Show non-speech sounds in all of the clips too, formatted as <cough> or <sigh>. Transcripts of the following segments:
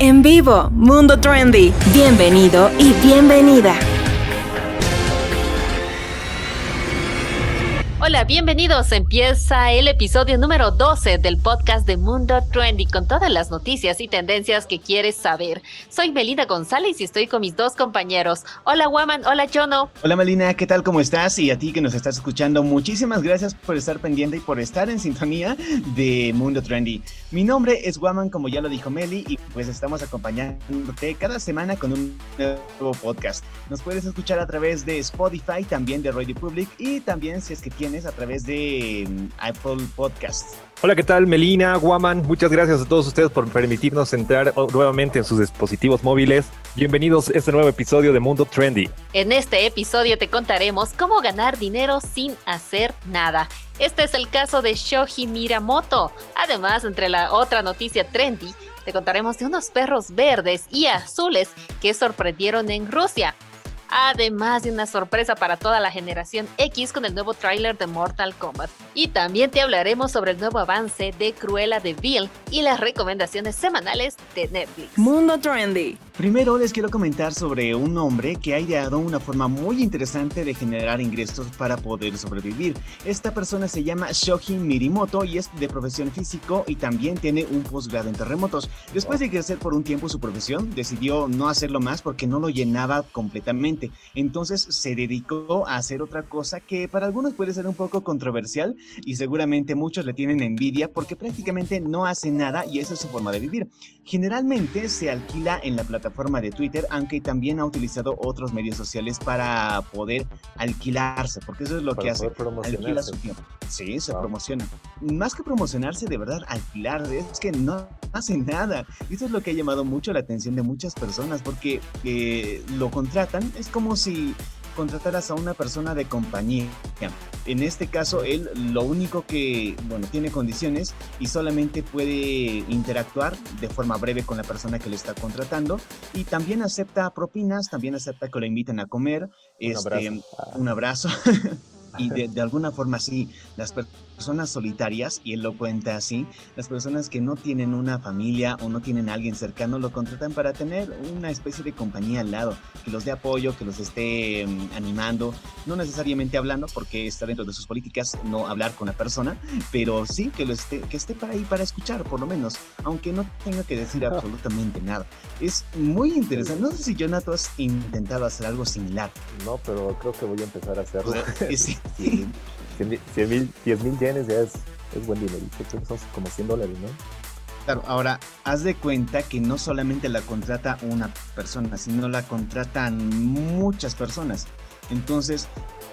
En vivo, Mundo Trendy. Bienvenido y bienvenida. Hola, bienvenidos. Empieza el episodio número 12 del podcast de Mundo Trendy con todas las noticias y tendencias que quieres saber. Soy Melina González y estoy con mis dos compañeros. Hola, Waman. Hola, Jono. Hola, Melina. ¿Qué tal? ¿Cómo estás? Y a ti que nos estás escuchando, muchísimas gracias por estar pendiente y por estar en sintonía de Mundo Trendy. Mi nombre es Waman, como ya lo dijo Meli, y pues estamos acompañándote cada semana con un nuevo podcast. Nos puedes escuchar a través de Spotify, también de Radio Public y también si es que tienes a través de mm, Apple Podcasts. Hola, ¿qué tal? Melina, Guaman, muchas gracias a todos ustedes por permitirnos entrar nuevamente en sus dispositivos móviles. Bienvenidos a este nuevo episodio de Mundo Trendy. En este episodio te contaremos cómo ganar dinero sin hacer nada. Este es el caso de Shoji Miramoto. Además, entre la otra noticia trendy, te contaremos de unos perros verdes y azules que sorprendieron en Rusia además de una sorpresa para toda la generación X con el nuevo tráiler de Mortal Kombat. Y también te hablaremos sobre el nuevo avance de Cruella de Vil y las recomendaciones semanales de Netflix. Mundo Trendy. Primero les quiero comentar sobre un hombre que ha ideado una forma muy interesante de generar ingresos para poder sobrevivir. Esta persona se llama Shoji Mirimoto y es de profesión físico y también tiene un posgrado en terremotos. Después de ejercer por un tiempo su profesión, decidió no hacerlo más porque no lo llenaba completamente. Entonces se dedicó a hacer otra cosa que para algunos puede ser un poco controversial y seguramente muchos le tienen envidia porque prácticamente no hace nada y esa es su forma de vivir. Generalmente se alquila en la plataforma forma de Twitter, aunque también ha utilizado otros medios sociales para poder alquilarse, porque eso es lo que hace. Alquila su tiempo. Sí, se promociona. Más que promocionarse, de verdad, alquilar, es que no hace nada. Y eso es lo que ha llamado mucho la atención de muchas personas, porque eh, lo contratan, es como si contrataras a una persona de compañía. En este caso, él lo único que, bueno, tiene condiciones y solamente puede interactuar de forma breve con la persona que le está contratando y también acepta propinas, también acepta que lo inviten a comer, un este, abrazo. Un abrazo. <laughs> y de, de, alguna forma sí, las personas solitarias, y él lo cuenta así, las personas que no tienen una familia o no tienen a alguien cercano lo contratan para tener una especie de compañía al lado, que los dé apoyo, que los esté um, animando, no necesariamente hablando, porque está dentro de sus políticas no hablar con la persona, pero sí que, lo esté, que esté para ahí para escuchar, por lo menos, aunque no tenga que decir absolutamente nada. Es muy interesante. No sé si Jonathan has intentado hacer algo similar. No, pero creo que voy a empezar a hacerlo. <laughs> sí. 10 mil yenes ya es, es buen dinero. Creo que son como 100 dólares, ¿no? Claro, ahora haz de cuenta que no solamente la contrata una persona, sino la contratan muchas personas. Entonces,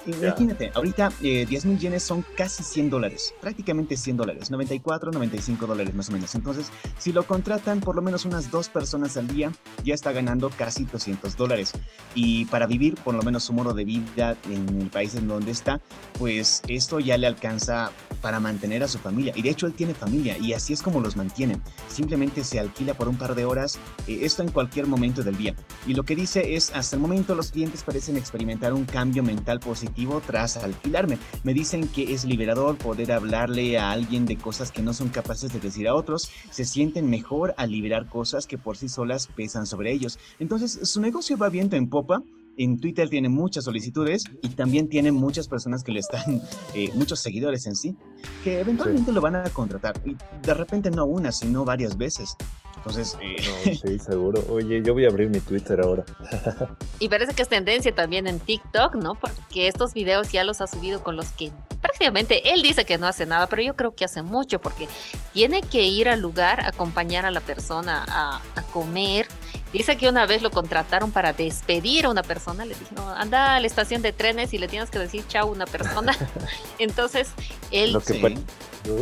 Imagínate, ahorita eh, 10 mil yenes son casi 100 dólares, prácticamente 100 dólares, 94, 95 dólares más o menos. Entonces, si lo contratan por lo menos unas dos personas al día, ya está ganando casi 200 dólares. Y para vivir, por lo menos su modo de vida en el país en donde está, pues esto ya le alcanza para mantener a su familia. Y de hecho, él tiene familia y así es como los mantiene. Simplemente se alquila por un par de horas, eh, esto en cualquier momento del día. Y lo que dice es, hasta el momento los clientes parecen experimentar un cambio mental positivo tras alquilarme. Me dicen que es liberador poder hablarle a alguien de cosas que no son capaces de decir a otros. Se sienten mejor al liberar cosas que por sí solas pesan sobre ellos. Entonces su negocio va viento en popa en Twitter tiene muchas solicitudes y también tiene muchas personas que le están, <laughs> eh, muchos seguidores en sí, que eventualmente lo van a contratar. Y de repente no una, sino varias veces. Entonces, eh... sí, seguro. Oye, yo voy a abrir mi Twitter ahora. <laughs> y parece que es tendencia también en TikTok, ¿no? Porque estos videos ya los ha subido con los que prácticamente él dice que no hace nada, pero yo creo que hace mucho porque tiene que ir al lugar, acompañar a la persona a, a comer Dice que una vez lo contrataron para despedir a una persona, le dijeron, anda a la estación de trenes y le tienes que decir chao a una persona. <laughs> Entonces, él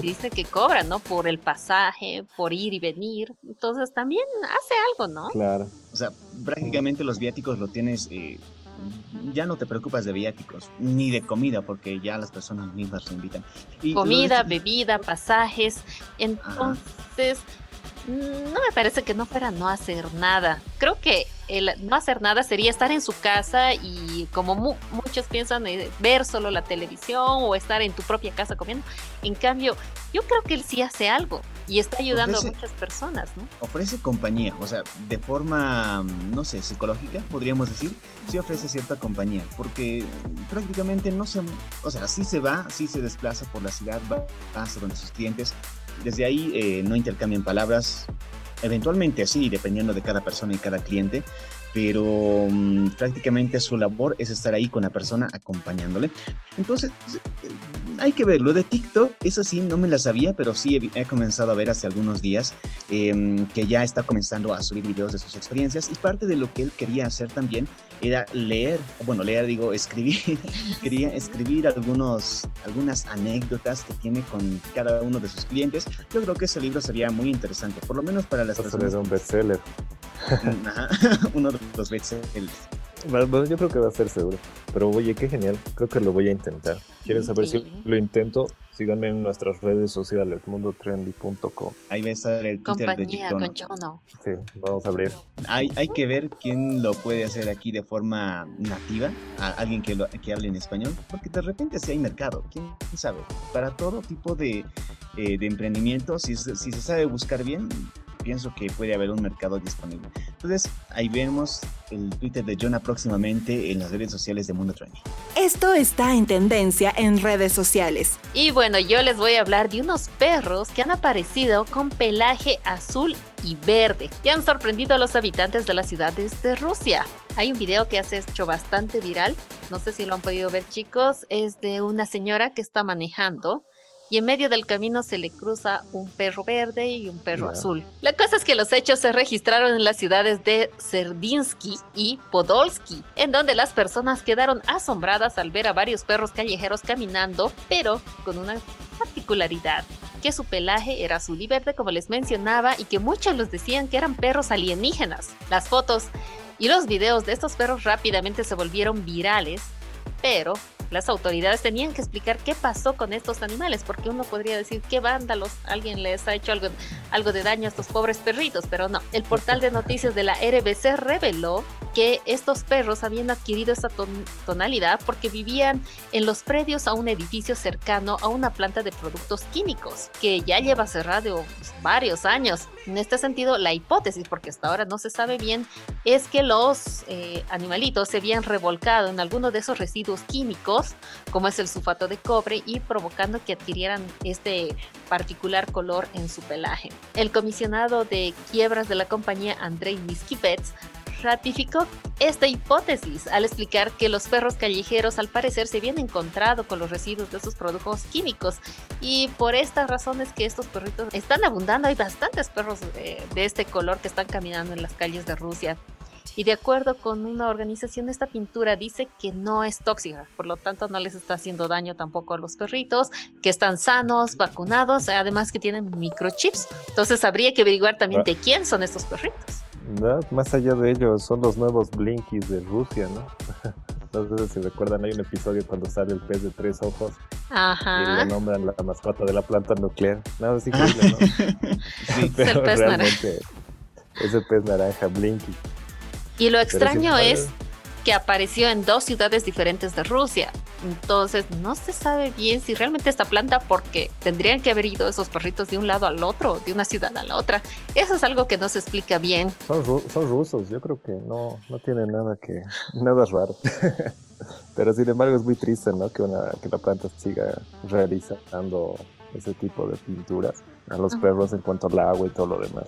dice que cobra, ¿no? Por el pasaje, por ir y venir. Entonces, también hace algo, ¿no? Claro. O sea, prácticamente los viáticos lo tienes... Eh, ya no te preocupas de viáticos ni de comida porque ya las personas mismas se invitan. comida, bebida, pasajes. Entonces, no me parece que no fuera no hacer nada. Creo que el no hacer nada sería estar en su casa y como muchos piensan eh, ver solo la televisión o estar en tu propia casa comiendo. En cambio, yo creo que él sí hace algo y está ayudando a muchas personas, ¿no? Ofrece compañía, o sea, de forma, no sé, psicológica, podríamos decir, sí ofrece cierta compañía, porque prácticamente no se, o sea, sí se va, sí se desplaza por la ciudad, va hacia donde sus clientes, desde ahí eh, no intercambian palabras, eventualmente sí, dependiendo de cada persona y cada cliente, pero mm, prácticamente su labor es estar ahí con la persona acompañándole. Entonces, eh, hay que verlo. De TikTok, eso sí, no me la sabía, pero sí he, comenzado a ver hace algunos días em, que ya está comenzando a subir videos de sus experiencias y parte de lo que él quería hacer también era leer, bueno, leer, digo, escribir, <laughs> quería escribir algunos, algunas anécdotas que tiene con cada uno de sus clientes. Yo creo que ese libro sería muy interesante, por lo menos para las personas. un bestseller. <laughs> uno de los bestsellers. Bueno, yo creo que va a ser seguro. Pero oye, qué genial. Creo que lo voy a intentar. ¿Quieren saber si lo intento? Síganme en nuestras redes sociales, mundotrendy.com. Ahí va a estar el Twitter de Sí, vamos a abrir. Hay, hay que ver quién lo puede hacer aquí de forma nativa, a alguien que, lo, que hable en español, porque de repente sí hay mercado, quién sabe. Para todo tipo de, eh, de emprendimiento, si, si se sabe buscar bien, pienso que puede haber un mercado disponible. Entonces, ahí vemos el Twitter de Jonah próximamente en las redes sociales de Mundo Trendy. Esto está en tendencia en redes sociales. Y bueno, yo les voy a hablar de unos perros que han aparecido con pelaje azul y verde y han sorprendido a los habitantes de las ciudades de Rusia. Hay un video que ha hecho bastante viral, no sé si lo han podido ver chicos, es de una señora que está manejando y en medio del camino se le cruza un perro verde y un perro azul. La cosa es que los hechos se registraron en las ciudades de Serdinsky y Podolsky, en donde las personas quedaron asombradas al ver a varios perros callejeros caminando, pero con una particularidad que su pelaje era azul y verde como les mencionaba y que muchos los decían que eran perros alienígenas. Las fotos y los videos de estos perros rápidamente se volvieron virales, pero las autoridades tenían que explicar qué pasó con estos animales, porque uno podría decir qué vándalos, alguien les ha hecho algo, algo de daño a estos pobres perritos, pero no. El portal de noticias de la RBC reveló que estos perros habían adquirido esta tonalidad porque vivían en los predios a un edificio cercano a una planta de productos químicos que ya lleva cerrado varios años. En este sentido, la hipótesis, porque hasta ahora no se sabe bien, es que los eh, animalitos se habían revolcado en alguno de esos residuos químicos, como es el sulfato de cobre, y provocando que adquirieran este particular color en su pelaje. El comisionado de quiebras de la compañía Andrei Miskivets ratificó esta hipótesis al explicar que los perros callejeros al parecer se habían encontrado con los residuos de esos productos químicos y por estas razones que estos perritos están abundando, hay bastantes perros de, este color que están caminando en las calles de Rusia. Y de acuerdo con una organización, esta pintura dice que no es tóxica, por lo tanto no les está haciendo daño tampoco a los perritos, que están sanos, vacunados, además que tienen microchips. Entonces habría que averiguar también ah. de quién son estos perritos. No, más allá de ello, son los nuevos Blinkies de Rusia, ¿no? <laughs> No sé si recuerdan, hay un episodio cuando sale el pez de tres ojos Ajá. y lo nombran la mascota de la planta nuclear. Es <laughs> increíble, ¿no? sí, <laughs> pero realmente es el pez naranja Blinky. Y lo extraño es que apareció en dos ciudades diferentes de Rusia. Entonces, no se sabe bien si realmente esta planta, porque tendrían que haber ido esos perritos de un lado al otro, de una ciudad a la otra. Eso es algo que no se explica bien. Son, son rusos, yo creo que no, no tiene nada que, nada raro. <laughs> Pero sin embargo es muy triste, ¿no? Que, una, que la planta siga realizando ese tipo de pinturas a los perros en cuanto al agua y todo lo demás.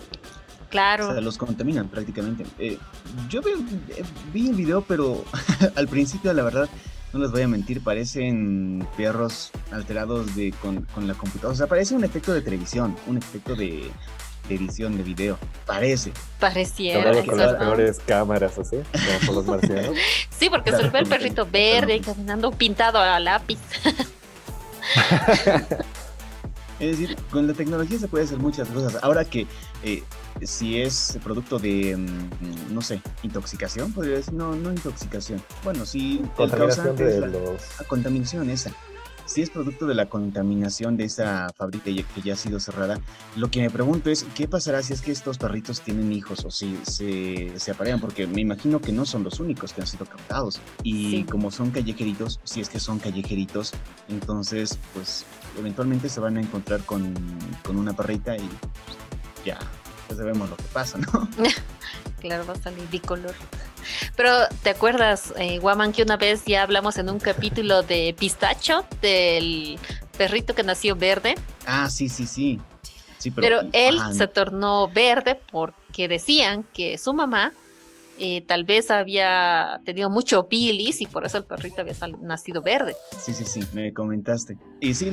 Claro. O sea, los contaminan prácticamente. Eh, yo vi, eh, vi el video, pero <laughs> al principio, la verdad, no les voy a mentir, parecen perros alterados de, con, la computadora. O sea, parece un efecto de televisión, un efecto de, edición de video. Parece. Pareciera. con las peores cámaras, así, como con los marcianos. <laughs> sí, porque se ve el perrito verde caminando pintado a lápiz. <laughs> es decir, con la tecnología se puede hacer muchas cosas. Ahora que eh, si es producto de, mm, no sé, intoxicación, podría decir, no, no intoxicación. Bueno, sí, contaminación de los... contaminación esa. si es producto de la contaminación de esa fábrica que ya ha sido cerrada, lo que me pregunto es, ¿qué pasará si es que estos perritos tienen hijos o si se, se aparean? Porque me imagino que no son los únicos que han sido captados. Y como son callejeritos, si es que son callejeritos, entonces, pues, eventualmente se van a encontrar con, con una perrita y ya, ya sabemos lo que pasa, ¿no? <laughs> claro, va a salir bicolor. Pero, ¿te acuerdas, eh, Guaman, que una vez ya hablamos en un capítulo de Pistacho, del perrito que nació verde? Ah, sí, sí, sí. pero, él se tornó verde porque decían que su mamá eh, tal vez había tenido mucho bilis y por eso el perrito había nacido verde. Sí, sí, sí, me comentaste. Y sí,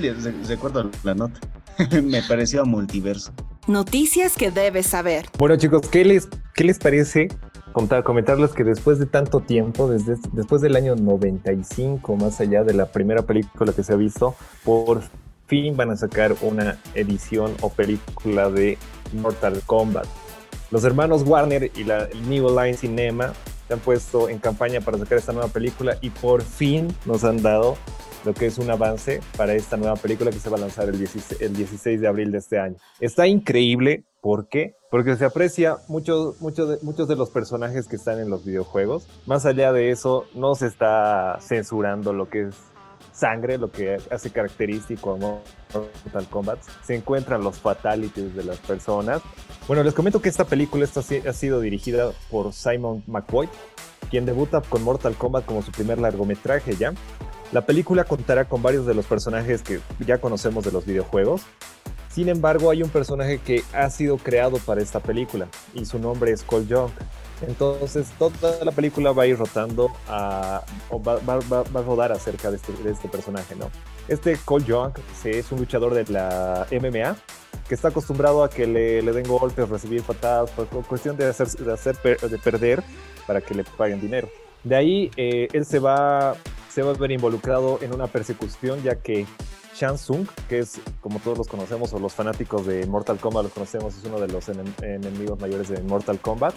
recuerdo la nota. <laughs> me pareció multiverso. Noticias que debes saber. Bueno, chicos, ¿qué les, qué les parece contar, comentarles que después de tanto tiempo, desde, después del año 95, más allá de la primera película que se ha visto, por fin van a sacar una edición o película de Mortal Kombat. Los hermanos Warner y la New Line Cinema se han puesto en campaña para sacar esta nueva película y por fin nos han dado lo que es un avance para esta nueva película que se va a lanzar el 16, de abril de este año. Está increíble, ¿por qué? Porque se aprecia mucho, mucho de, muchos de los personajes que están en los videojuegos. Más allá de eso, no se está censurando lo que es sangre, lo que hace característico a Mortal Kombat. Se encuentran los fatalities de las personas. Bueno, les comento que esta película ha sido dirigida por Simon McCoy, quien debuta con Mortal Kombat como su primer largometraje ya. La película contará con varios de los personajes que ya conocemos de los videojuegos. Sin embargo, hay un personaje que ha sido creado para esta película y su nombre es Cole Young. Entonces, toda la película va a ir rotando o va, a rodar acerca de este, este personaje, ¿no? Este Cole Young es un luchador de la MMA que está acostumbrado a que le, den golpes, recibir patadas, por cuestión de hacer, de, de perder para que le paguen dinero. De ahí, eh, él se va se va a ver involucrado en una persecución ya que Shang Tsung, que es como todos los conocemos o los fanáticos de Mortal Kombat los conocemos, es uno de los enemigos mayores de Mortal Kombat,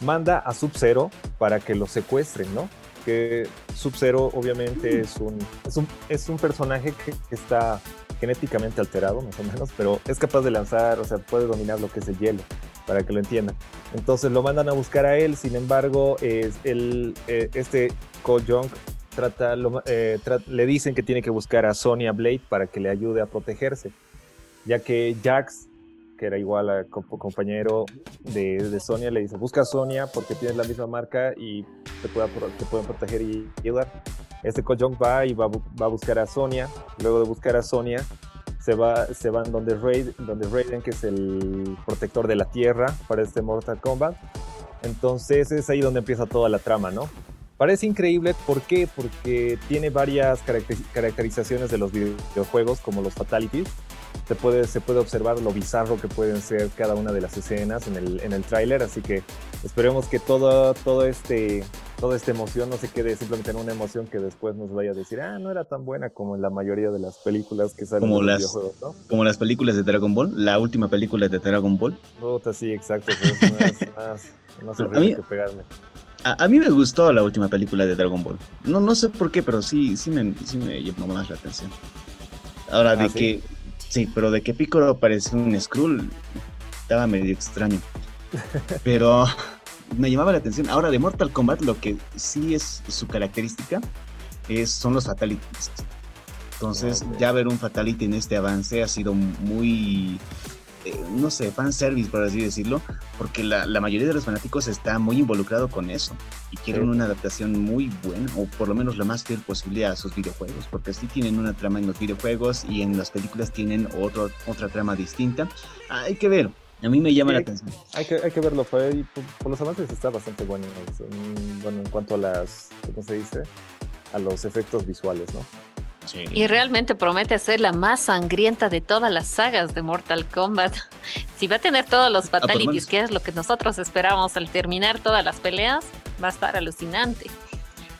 manda a Sub-Zero para que lo secuestren, ¿no? Que Sub-Zero obviamente es un, es un, es un personaje que está genéticamente alterado, más o menos, pero es capaz de lanzar, o sea, puede dominar lo que es el hielo, para que lo entiendan. Entonces lo mandan a buscar a él, sin embargo, es el, eh, este Ko Jong trata, eh, le dicen que tiene que buscar a Sonya Blade para que le ayude a protegerse, ya que Jax, que era igual a compañero de, de Sonia, le dice, busca a Sonia porque tienes la misma marca y te, te pueden proteger y ayudar. Este Kojong va y va, va, a buscar a Sonia, luego de buscar a Sonia, se, va, se van donde, Raid, donde Raiden, que es el protector de la Tierra para este Mortal Kombat. Entonces es ahí donde empieza toda la trama, ¿no? Parece increíble, ¿por qué? Porque tiene varias caracterizaciones de los videojuegos, como los fatalities. Se puede, se puede observar lo bizarro que pueden ser cada una de las escenas en el, en el tráiler, así que esperemos que todo, todo este, toda esta emoción no se quede simplemente en una emoción que después nos vaya a decir, ah, no era tan buena como en la mayoría de las películas que salen como en los videojuegos, ¿no? Como las películas de Dragon Ball, la última película de Dragon Ball. Puta, sí, exacto, <laughs> no sé qué pegarme. A, mí me gustó la última película de Dragon Ball. No, no sé por qué, pero sí, sí me, sí me llamó más la atención. Ahora, ah, de que. Sí, pero de que Piccolo parece un Skrull, estaba medio extraño. <laughs> Pero me llamaba la atención. Ahora, de Mortal Kombat, lo que sí es su característica es, son los fatalities. Entonces, ya ver un fatality en este avance ha sido muy eh, no sé, fanservice, por así decirlo, porque la, mayoría de los fanáticos está muy involucrado con eso y quieren una adaptación muy buena, o por lo menos lo más fiel posible a sus videojuegos, porque sí tienen una trama en los videojuegos y en las películas tienen otro, otra trama distinta. hay que ver, a mí me llama la atención. Hay que, hay que verlo, fue, por, los avances está bastante bueno, bueno en cuanto a las, ¿cómo se dice? A los efectos visuales, ¿no? Y realmente promete ser la más sangrienta de todas las sagas de Mortal Kombat. <laughs> Si va a tener todos los ah, fatalities, que es lo que nosotros esperamos al terminar todas las peleas, va a estar alucinante.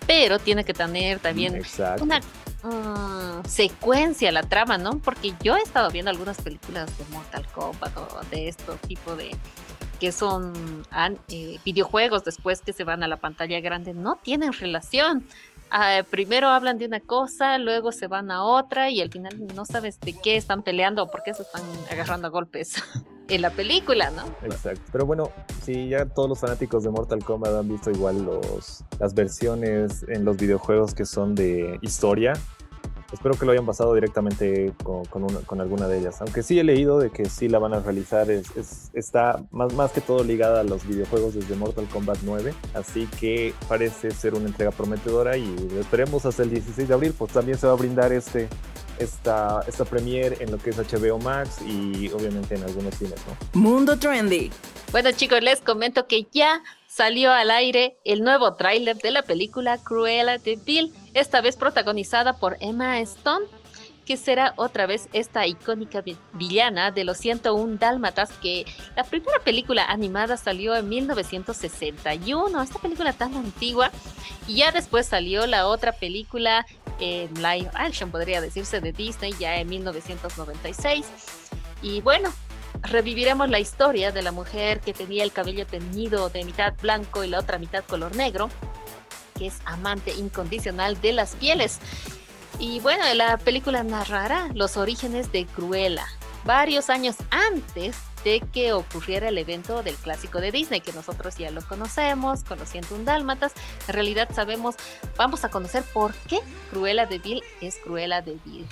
Pero tiene que tener también una mm, secuencia la trama, ¿no? Porque yo he estado viendo algunas películas de Mortal Kombat o de este tipo de que son eh, videojuegos después que se van a la pantalla grande, no tienen relación ah, primero hablan de una cosa, luego se van a otra y al final no sabes de qué están peleando o por qué se están agarrando a golpes <laughs> en la película, ¿no? Exacto. Pero bueno, si ya todos los fanáticos de Mortal Kombat han visto igual los, las versiones en los videojuegos que son de historia, espero que lo hayan basado directamente con, con, alguna de ellas. Aunque sí he leído de que sí la van a realizar, es, está más, más que todo ligada a los videojuegos desde Mortal Kombat 9. Así que parece ser una entrega prometedora y esperemos hasta el 16 de abril, pues también se va a brindar este, esta, esta premiere en lo que es HBO Max y obviamente en algunos cines, ¿no? Mundo Trendy. Bueno chicos, les comento que ya salió al aire el nuevo tráiler de la película Cruella de Vil, esta vez protagonizada por Emma Stone, que será otra vez esta icónica villana de los 101 Dálmatas, que la primera película animada salió en 1961, esta película tan antigua, y ya después salió la otra película en live action, podría decirse, de Disney, ya en 1996. Y bueno, reviviremos la historia de la mujer que tenía el cabello teñido de mitad blanco y la otra mitad color negro, que es amante incondicional de las pieles. Y bueno, la película narrará los orígenes de Cruella, varios años antes de que ocurriera el evento del clásico de Disney, que nosotros ya lo conocemos, conociendo un dálmatas. En realidad sabemos, vamos a conocer por qué Cruella de Vil es Cruella de Vil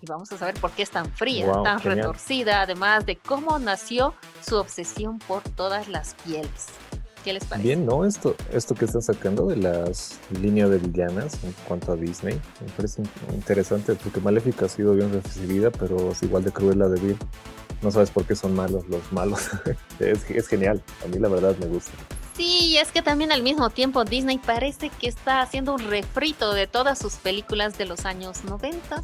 y vamos a saber por qué es tan fría, tan retorcida, además de cómo nació su obsesión por todas las pieles. ¿Qué les parece? Bien, ¿no? Esto, esto que están sacando de las líneas de villanas en cuanto a Disney, me parece interesante porque Maléfica ha sido bien recibida, pero es igual de cruel la de Bill. No sabes por qué son malos los malos. <laughs> es, es genial, a mí la verdad me gusta. Sí, es que también al mismo tiempo Disney parece que está haciendo un refrito de todas sus películas de los años 90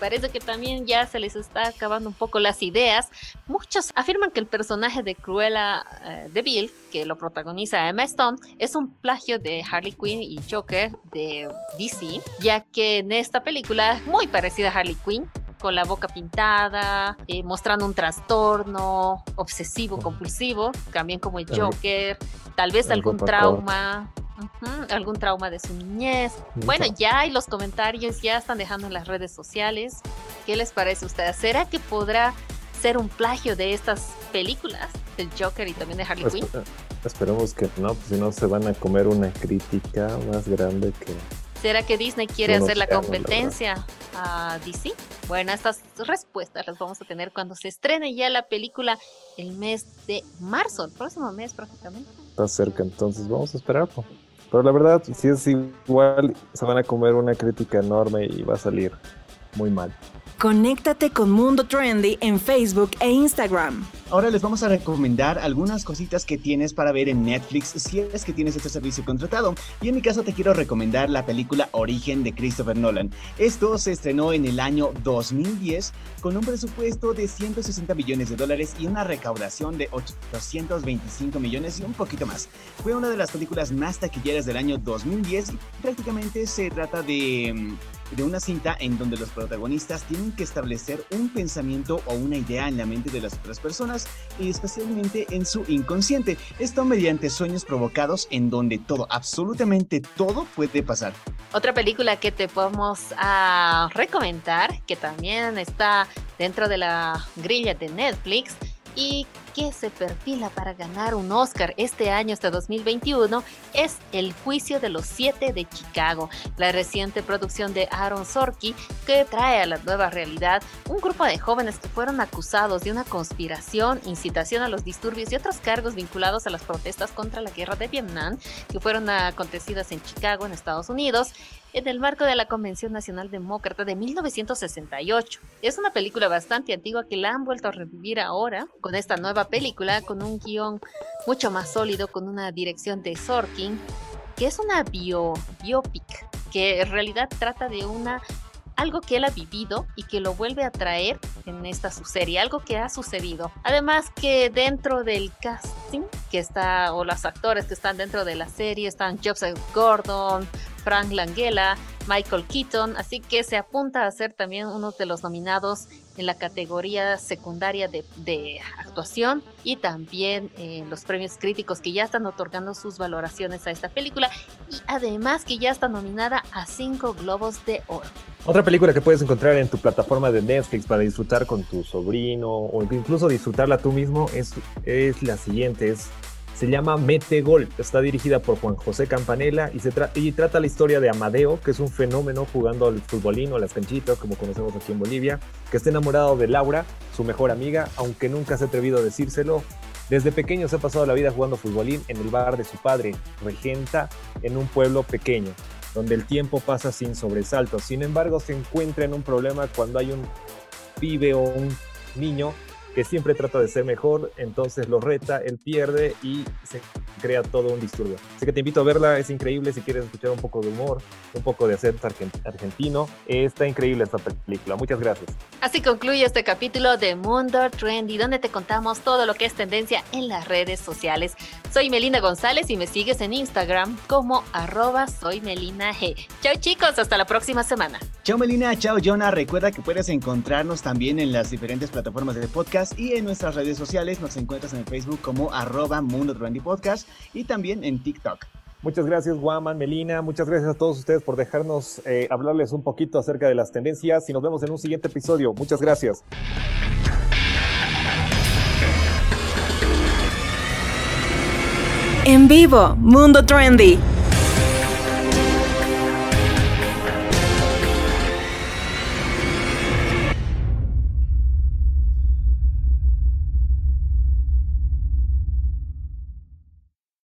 parece que también ya se les está acabando un poco las ideas. Muchos afirman que el personaje de Cruella eh, de Bill, que lo protagoniza Emma Stone, es un plagio de Harley Quinn y Joker de DC, ya que en esta película es muy parecida a Harley Quinn, con la boca pintada, eh, mostrando un trastorno obsesivo compulsivo, también como el Joker, tal vez algún trauma algún trauma de su niñez. Bueno, ya hay los comentarios, ya están dejando en las redes sociales. ¿Qué les parece a ustedes? ¿Será que podrá ser un plagio de estas películas del Joker y también de Harley Quinn? Esperemos que no, pues si no se van a comer una crítica más grande que... ¿Será que Disney quiere hacer la competencia a DC? Bueno, estas respuestas las vamos a tener cuando se estrene ya la película el mes de marzo, el próximo mes prácticamente. Está cerca, entonces vamos a esperar. Pero la verdad, si es igual, se van a comer una crítica enorme y va a salir muy mal. Conéctate con Mundo Trendy en Facebook e Instagram. Ahora les vamos a recomendar algunas cositas que tienes para ver en Netflix si es que tienes este servicio contratado. Y en mi caso te quiero recomendar la película Origen de Christopher Nolan. Esto se estrenó en el año 2010 con un presupuesto de 160 millones de dólares y una recaudación de 825 millones y un poquito más. Fue una de las películas más taquilleras del año 2010 y prácticamente se trata de mm, de una cinta en donde los protagonistas tienen que establecer un pensamiento o una idea en la mente de las otras personas y especialmente en su inconsciente. Esto mediante sueños provocados en donde todo, absolutamente todo puede pasar. Otra película que te podemos ah, recomendar, que también está dentro de la grilla de Netflix, y que se perfila para ganar un Oscar este año hasta 2021 es El juicio de los siete de Chicago, la reciente producción de Aaron Sorkin que trae a la nueva realidad un grupo de jóvenes que fueron acusados de una conspiración, incitación a los disturbios y otros cargos vinculados a las protestas contra la guerra de Vietnam que fueron acontecidas en Chicago, en Estados Unidos, en el marco de la Convención Nacional Demócrata de 1968. Es una película bastante antigua que la han vuelto a revivir ahora con esta nueva película, con un guion mucho más sólido, con una dirección de Sorkin, que es una bio, biopic, que en realidad trata de una algo que él ha vivido y que lo vuelve a traer en esta su serie, algo que ha sucedido. Además que dentro del casting que está, o los actores que están dentro de la serie, están Joseph Gordon, Frank Langella, Michael Keaton, así que se apunta a ser también uno de los nominados en la categoría secundaria de, actuación y también eh, los premios críticos que ya están otorgando sus valoraciones a esta película y además que ya está nominada a cinco globos de oro. Otra película que puedes encontrar en tu plataforma de Netflix para disfrutar con tu sobrino o incluso disfrutarla tú mismo es, es la siguiente, es se llama Mete Gol. Está dirigida por Juan José Campanella y, trata la historia de Amadeo, que es un fenómeno jugando al futbolino, a las canchitas, como conocemos aquí en Bolivia, que está enamorado de Laura, su mejor amiga, aunque nunca se ha atrevido a decírselo. Desde pequeño se ha pasado la vida jugando futbolín en el bar de su padre, Regenta, en un pueblo pequeño, donde el tiempo pasa sin sobresaltos. Sin embargo, se encuentra en un problema cuando hay un pibe o un niño que siempre trata de ser mejor, entonces lo reta, él pierde y se crea todo un disturbio. Así que te invito a verla, es increíble si quieres escuchar un poco de humor, un poco de acento argentino. Está increíble esta película. Muchas gracias. Así concluye este capítulo de Mundo Trendy, donde te contamos todo lo que es tendencia en las redes sociales. Soy Melina González y me sigues en Instagram como arroba soy Melina G. Chao chicos, hasta la próxima semana. Chao Melina, chao Jonah. Recuerda que puedes encontrarnos también en las diferentes plataformas de podcast y en nuestras redes sociales. Nos encuentras en Facebook como arroba Mundo Trendy Podcast y también en TikTok. Muchas gracias, Guaman, Melina. Muchas gracias a todos ustedes por dejarnos eh, hablarles un poquito acerca de las tendencias y nos vemos en un siguiente episodio. Muchas gracias. En vivo, Mundo Trendy.